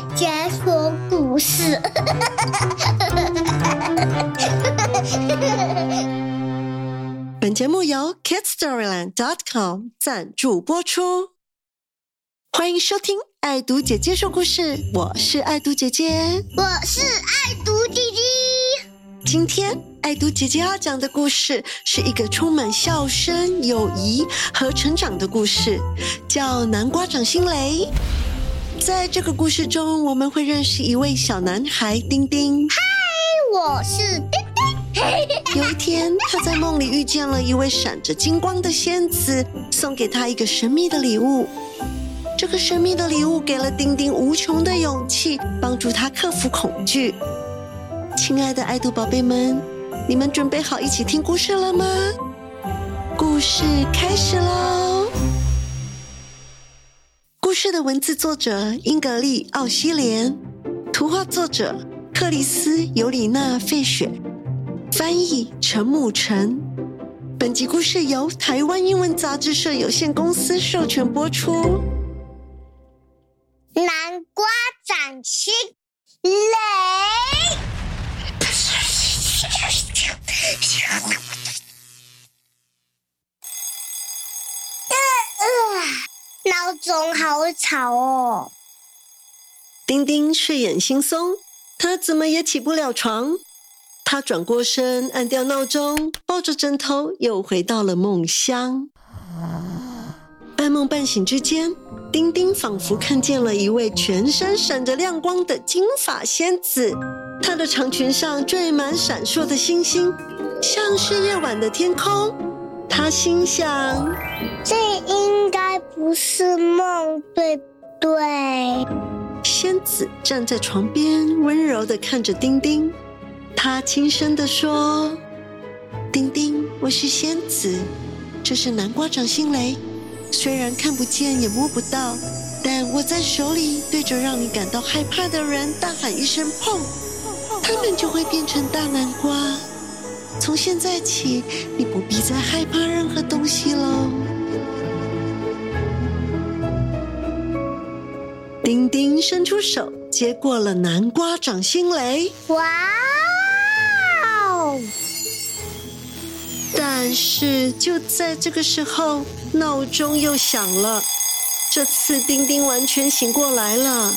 姐姐说故事。本节目由 KidStoryland.com 赞助播出，欢迎收听《爱读姐姐说故事》，我是爱读姐姐。我是爱读弟弟。今天爱读姐姐要讲的故事是一个充满笑声、友谊和成长的故事，叫《南瓜掌心雷》。在这个故事中，我们会认识一位小男孩丁丁。嗨我是丁丁。有一天，他在梦里遇见了一位闪着金光的仙子，送给他一个神秘的礼物。这个神秘的礼物给了丁丁无穷的勇气，帮助他克服恐惧。亲爱的爱读宝贝们，你们准备好一起听故事了吗？故事开始喽！故事的文字作者英格丽·奥西莲，图画作者克里斯·尤里娜·费雪。翻译陈木成。本集故事由台湾英文杂志社有限公司授权播出。南瓜掌心雷。闹钟好吵哦！丁丁睡眼惺忪，他怎么也起不了床。他转过身，按掉闹钟，抱着枕头又回到了梦乡。半梦半醒之间，丁丁仿佛看见了一位全身闪着亮光的金发仙子，她的长裙上缀满闪烁的星星，像是夜晚的天空。他心想：这应该不是梦，对不对？仙子站在床边，温柔的看着丁丁。他轻声的说：“丁丁，我是仙子，这是南瓜掌心雷。虽然看不见也摸不到，但握在手里，对着让你感到害怕的人大喊一声‘碰’，他们就会变成大南瓜。从现在起，你不必再害怕任何东西喽。”丁丁伸出手，接过了南瓜掌心雷。哇哦！但是就在这个时候，闹钟又响了。这次丁丁完全醒过来了。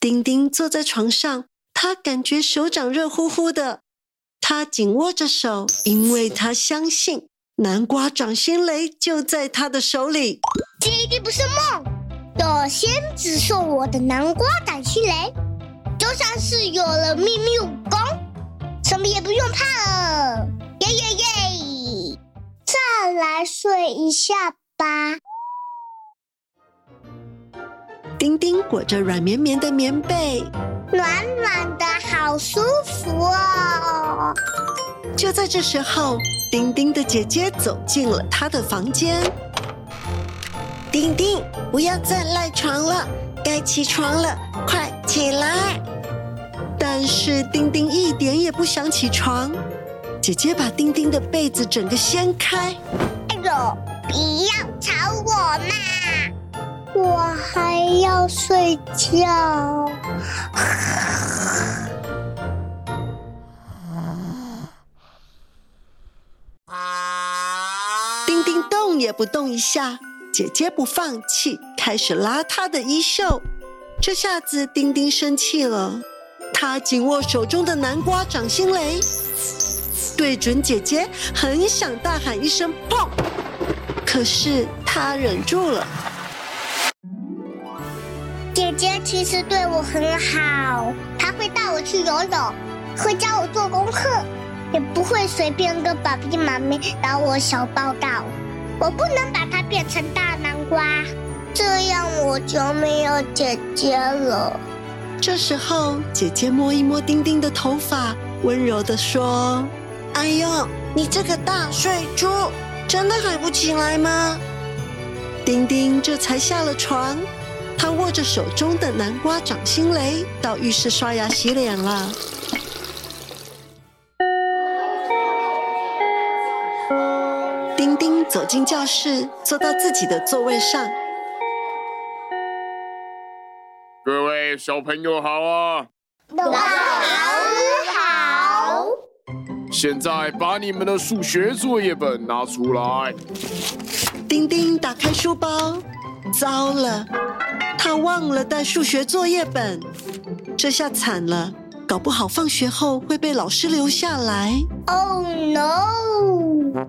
丁丁坐在床上，他感觉手掌热乎乎的。他紧握着手，因为他相信南瓜掌心雷就在他的手里。这一定不是梦，有仙子送我的南瓜掌心雷，就算是有了秘密武功，什么也不用怕了。耶耶耶！再来睡一下吧。丁丁裹着软绵绵的棉被，暖暖的好舒服哦。就在这时候，丁丁的姐姐走进了他的房间。丁丁，不要再赖床了，该起床了，快起来！但是丁丁一点也不想起床。姐姐把丁丁的被子整个掀开。哎呦，不要吵我嘛！我还要睡觉。丁丁动也不动一下，姐姐不放弃，开始拉她的衣袖。这下子丁丁生气了，他紧握手中的南瓜掌心雷，对准姐姐，很想大喊一声“砰”，可是他忍住了。姐姐其实对我很好，她会带我去游泳，会教我做功课，也不会随便跟爸比妈咪打我小报告。我不能把它变成大南瓜，这样我就没有姐姐了。这时候，姐姐摸一摸丁丁的头发，温柔的说：“哎呦，你这个大睡猪，真的还不起来吗？”丁丁这才下了床，他握着手中的南瓜掌心雷，到浴室刷牙洗脸了。丁丁走进教室，坐到自己的座位上。各位小朋友好啊！老师好。现在把你们的数学作业本拿出来。丁丁打开书包，糟了，他忘了带数学作业本，这下惨了，搞不好放学后会被老师留下来。Oh no！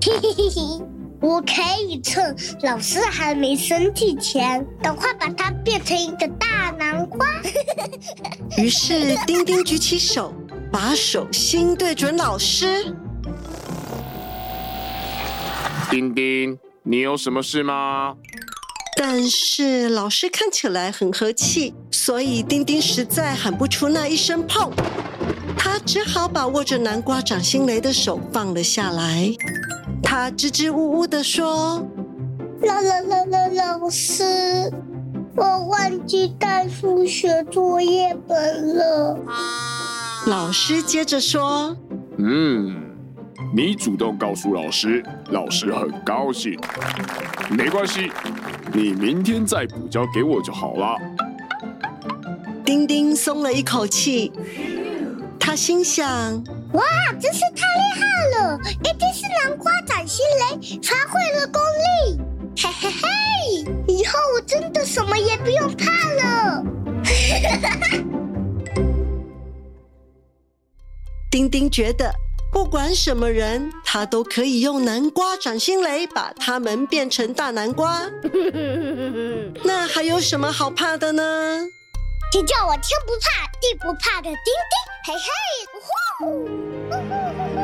嘿嘿嘿嘿，我可以趁老师还没生气前，赶快把它变成一个大南瓜。于是丁丁举起手，把手心对准老师。丁丁，你有什么事吗？但是老师看起来很和气，所以丁丁实在喊不出那一声“碰”，他只好把握着南瓜掌心雷的手放了下来。他支支吾吾地说老老老老老师，我忘记带数学作业本了。：“老师接着说，嗯，你主动告诉老师，老师很高兴。没关系，你明天再补交给我就好了。丁丁松了一口气。他心想：哇，真是太厉害了！一定是南瓜掌心雷发挥了功力。嘿嘿嘿，以后我真的什么也不用怕了。丁丁觉得，不管什么人，他都可以用南瓜掌心雷把他们变成大南瓜。那还有什么好怕的呢？请叫我天不怕地不怕的丁丁，嘿嘿，呼呼呼呼呼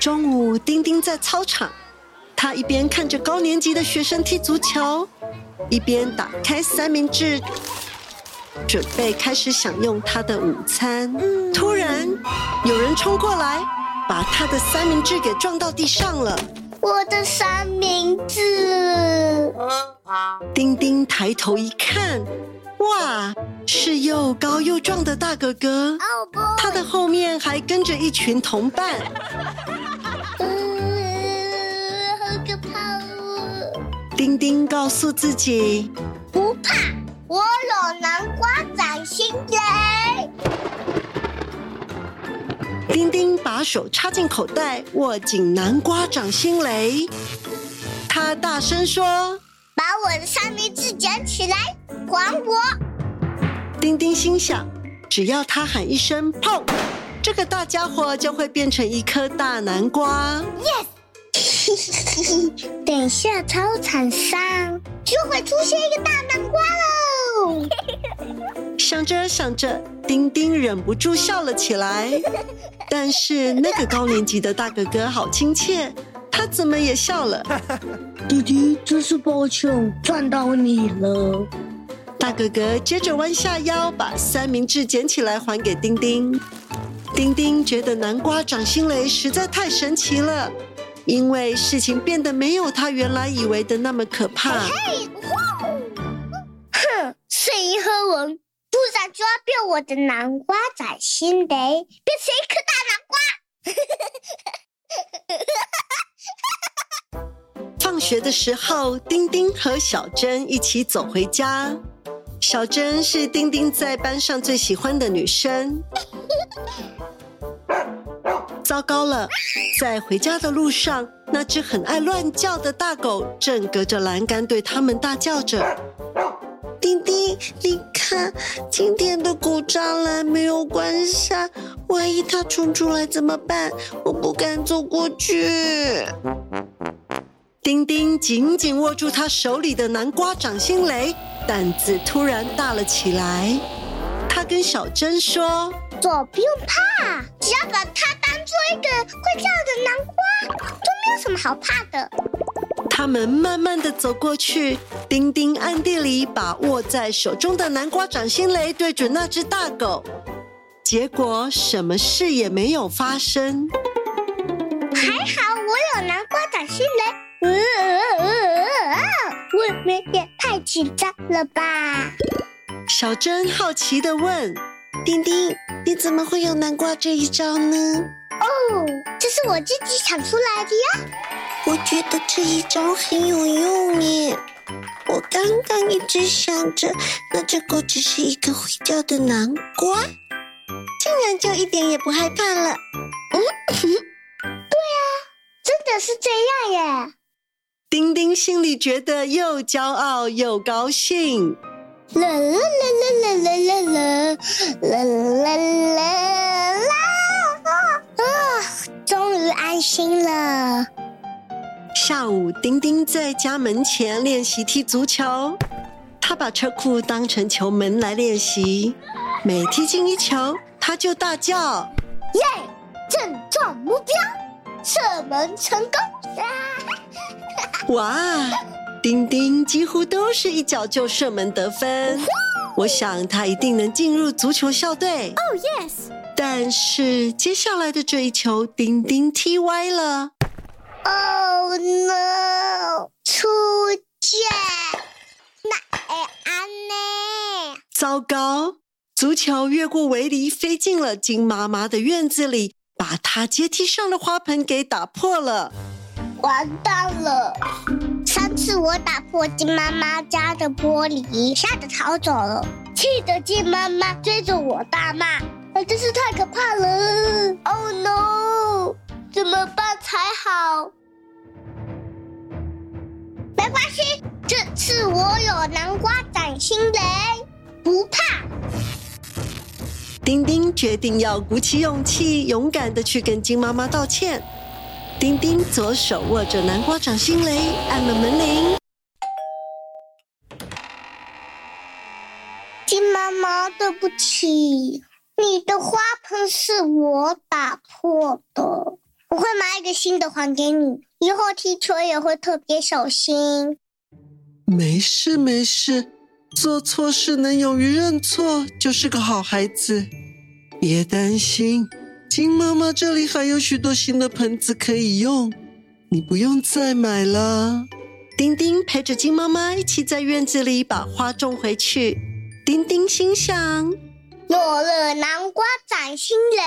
中午，丁丁在操场，他一边看着高年级的学生踢足球，一边打开三明治，准备开始享用他的午餐。突然，有人冲过来，把他的三明治给撞到地上了。我的三明治，丁丁抬头一看，哇，是又高又壮的大哥哥，他的后面还跟着一群同伴。呃，好可怕哦！丁丁告诉自己，不怕，我有南瓜掌心雷。丁丁把手插进口袋，握紧南瓜掌心雷。他大声说把我的三明治捡起来，还我！：“丁丁心想，只要他喊一声‘砰’，这个大家伙就会变成一颗大南瓜。等一下，操场上就会出现一个大南瓜喽！想着想着，丁丁忍不住笑了起来。但是那个高年级的大哥哥好亲切，他怎么也笑了。弟弟，真是抱歉，撞到你了。大哥哥接着弯下腰，把三明治捡起来还给丁丁。丁丁觉得南瓜掌心雷实在太神奇了，因为事情变得没有他原来以为的那么可怕。哼，是银河文，不然就要变我的南瓜掌心雷，变成一颗大南瓜。放学的时候，丁丁和小珍一起走回家。小珍是丁丁在班上最喜欢的女生。糟糕了，在回家的路上，那只很爱乱叫的大狗正隔着栏杆对他们大叫着。丁丁，你看，今天的狗栅栏没有关上，万一它冲出来怎么办？我不敢走过去。丁丁紧紧握住他手里的南瓜掌心雷，胆子突然大了起来。他跟小珍说左不用怕，只要把它当做一个会跳的南瓜，都没有什么好怕的。：“他们慢慢的走过去。”丁丁暗地里把握在手中的南瓜掌心雷对准那只大狗，结果什么事也没有发生。还好我有南瓜掌心雷。呃呃呃呃呃，未免也太紧张了吧？小珍好奇的问丁丁，你怎么会有南瓜这一招呢？哦，这是我自己想出来的呀。我觉得这一招很有用耶。我刚刚一直想着，那只狗只是一个会叫的南瓜，竟然就一点也不害怕了。嗯，对啊真的是这样耶！：“丁丁心里觉得又骄傲又高興。啦啦啦啦啦啦啦啦啦啦啦啊！终于安心了。下午，丁丁在家门前练习踢足球。他把车库当成球门来练习，每踢进一球，他就大叫。耶！正中目标，射门成功！啊哇！丁丁几乎都是一脚就射门得分。我想他一定能进入足球校队。哦、yes！但是接下来的这一球，丁丁踢歪了。Oh no！出界！那哎安呢？糟糕！足球越过围篱，飞进了金妈妈的院子里，把她阶梯上的花盆给打破了。完蛋了！上次我打破金妈妈家的玻璃，吓得逃走了，气得金妈妈追着我大骂，啊，真是太可怕了！Oh no！怎么办才好？没关系，这次我有南瓜掌心雷，不怕。丁丁决定要鼓起勇气，勇敢的去跟金妈妈道歉。丁丁左手握着南瓜掌心雷，按了门铃。金妈妈，对不起，你的花盆是我打破的，我会买一个新的还给你，以后踢球也会特别小心。没事没事，做错事能勇于认错，就是个好孩子。别担心，金妈妈这里还有许多新的盆子可以用，你不用再买了。丁丁陪着金妈妈一起在院子里把花种回去。丁丁心想：落了南瓜掌心雷，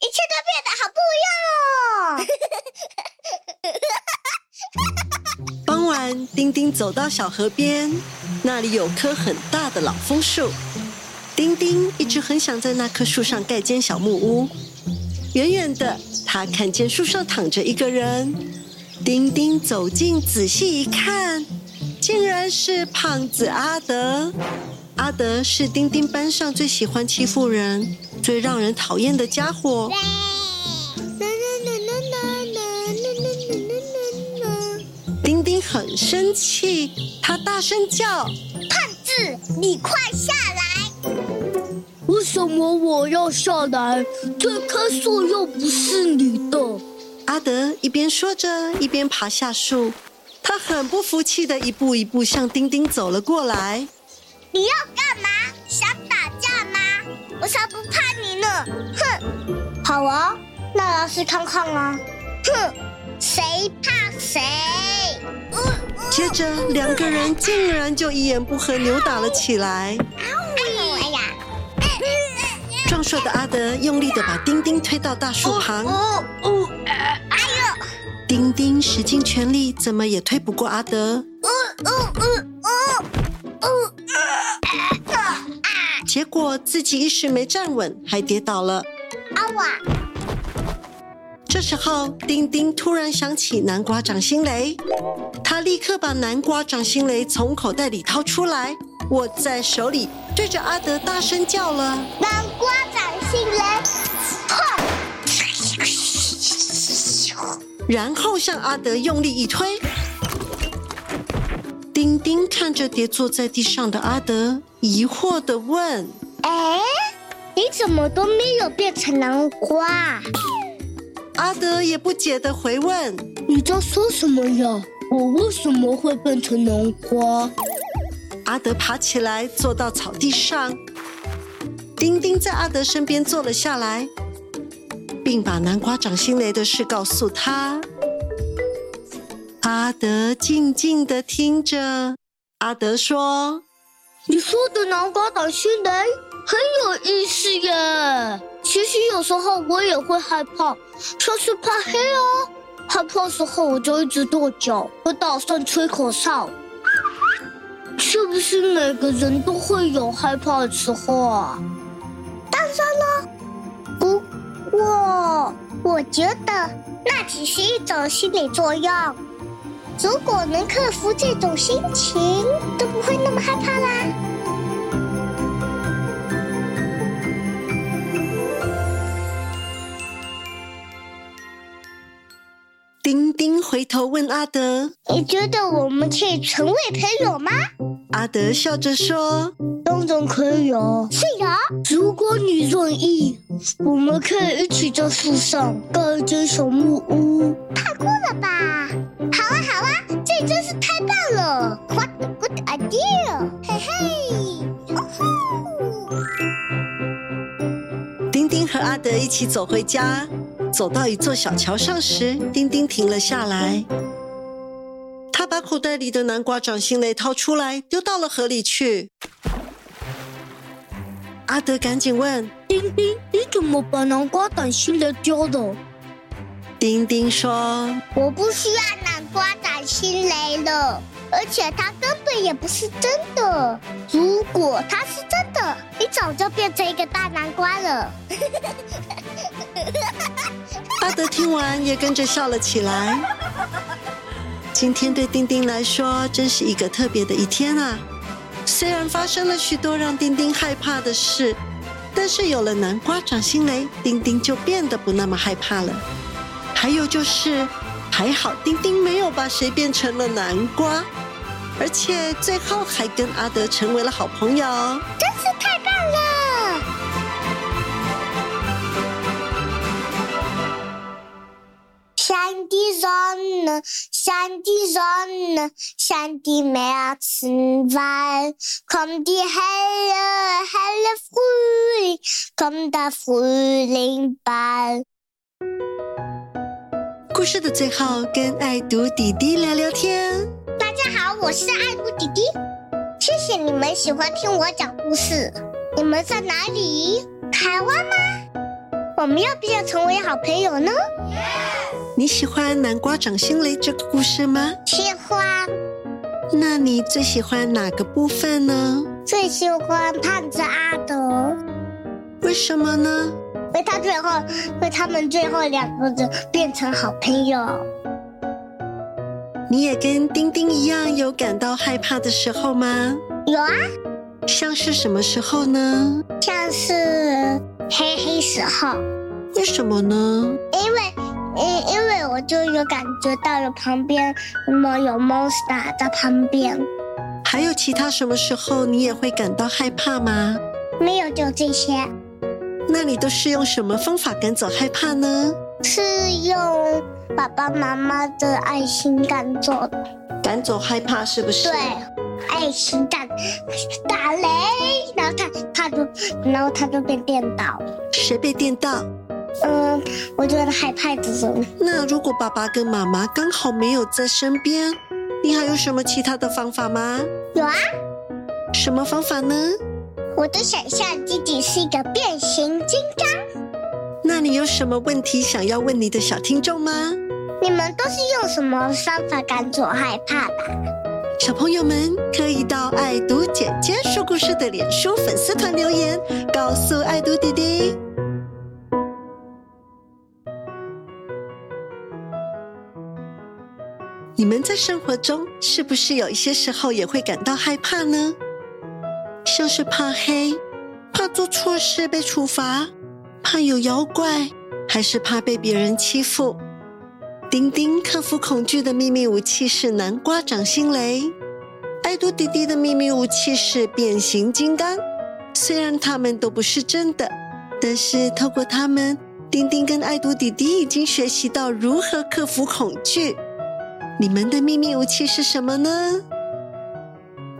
一切都变得好不一样哦。傍晚，丁丁走到小河边，那里有棵很大的老枫树。丁丁一直很想在那棵树上盖间小木屋。远远的，他看见树上躺着一个人。丁丁走近仔细一看，竟然是胖子阿德。阿德是丁丁班上最喜欢欺负人、最让人讨厌的家伙。丁丁很生气，他大声叫。胖子，你快下来！为什么我要下来？这棵树又不是你的。阿德一边说着，一边爬下树。他很不服气的一步一步向丁丁走了过来。你要干嘛？想打架吗？我才不怕你呢！哼，好啊，那来试看看啊！哼，谁怕谁？接着，两个人竟然就一言不合扭打了起来。哎呀！壮硕的阿德用力的把丁丁推到大树旁。哦哦！哎呦！丁丁使尽全力，怎么也推不过阿德。哦哦哦哦哦！结果自己一时没站稳，还跌倒了。啊哇！这时候，丁丁突然想起南瓜掌心雷，他立刻把南瓜掌心雷从口袋里掏出来，握在手里，对着阿德大声叫了：“南瓜掌心雷！”然后向阿德用力一推，丁丁看着跌坐在地上的阿德，疑惑的问哎，你怎么都没有变成南瓜？阿德也不解的回问。你在说什么呀？我为什么会变成南瓜？阿德爬起来，坐到草地上。丁丁在阿德身边坐了下来，并把南瓜长心雷的事告诉他。阿德静静的听着。阿德说：“你说的南瓜长新雷很有意思耶。其实有时候我也会害怕，像是怕黑啊。害怕时候我就一直跺脚，我打算吹口哨。是不是每个人都会有害怕的时候啊？当然了，不过我觉得那只是一种心理作用。如果能克服这种心情，都不会那么害怕啦。丁丁回头问阿德：“你觉得我们可以成为朋友吗？”阿德笑着说：“当然可以啊，是呀。如果你愿意，我们可以一起在树上盖一间小木屋，太酷了吧！好啊，好啊，这真是太棒了！What a good idea！嘿嘿，哦吼！丁丁和阿德一起走回家。走到一座小桥上时，丁丁停了下来。口袋里的南瓜掌心雷掏出来，丢到了河里去。阿德赶紧问：“丁丁，你怎么把南瓜掌心雷丢了？”丁丁说：“我不需要南瓜掌心雷了，而且它根本也不是真的。如果它是真的，你早就变成一个大南瓜了。”阿德听完也跟着笑了起来。今天对丁丁来说真是一个特别的一天啊！虽然发生了许多让丁丁害怕的事，但是有了南瓜掌心雷，丁丁就变得不那么害怕了。还有就是，还好丁丁没有把谁变成了南瓜，而且最后还跟阿德成为了好朋友，真是太棒了！故事的最后，跟爱读弟弟聊聊天。大家好，我是爱读弟弟，谢谢你们喜欢听我讲故事。你们在哪里？台湾吗？我们要不要成为好朋友呢？你喜欢南瓜掌心雷这个故事吗？喜欢。那你最喜欢哪个部分呢？最喜欢胖子阿德。为什么呢？因为他最后，因为他们最后两个人变成好朋友。你也跟丁丁一样有感到害怕的时候吗？有啊。像是什么时候呢？像是黑黑时候。为什么呢？就有感觉到了旁边有 monster 在旁边，还有其他什么时候你也会感到害怕吗？没有，就这些。那你都是用什么方法赶走害怕呢？是用爸爸妈妈的爱心赶走的。赶走害怕是不是？对，爱心弹打雷，然后他他就然后他就被电到。谁被电到？嗯，我觉得害怕这种。那如果爸爸跟妈妈刚好没有在身边，你还有什么其他的方法吗？有啊。什么方法呢？我的想象自己是一个变形金刚。那你有什么问题想要问你的小听众吗？你们都是用什么方法赶走害怕的？小朋友们可以到爱读姐姐说故事的脸书粉丝团留言，告诉爱读弟弟。你们在生活中是不是有一些时候也会感到害怕呢？像是怕黑，怕做错事被处罚，怕有妖怪，还是怕被别人欺负？丁丁克服恐惧的秘密武器是南瓜掌心雷。爱读弟弟的秘密武器是变形金刚。虽然他们都不是真的，但是透过他们，丁丁跟爱读弟弟已经学习到如何克服恐惧。你们的秘密武器是什么呢？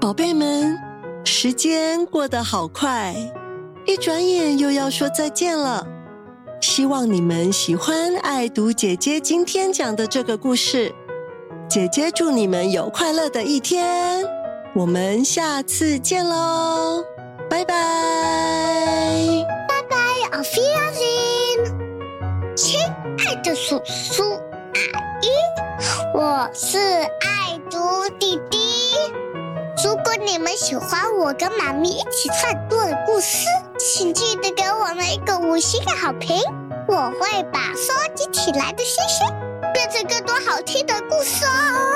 宝贝们，时间过得好快，一转眼又要说再见了。希望你们喜欢爱读姐姐今天讲的这个故事。姐姐祝你们有快乐的一天，我们下次见喽，拜拜，拜拜，Auf Wiedersehen，亲爱的叔叔喜欢我跟妈咪一起创作的故事，请记得给我们一个五星的好评，我会把收集起来的星星变成更多好听的故事哦。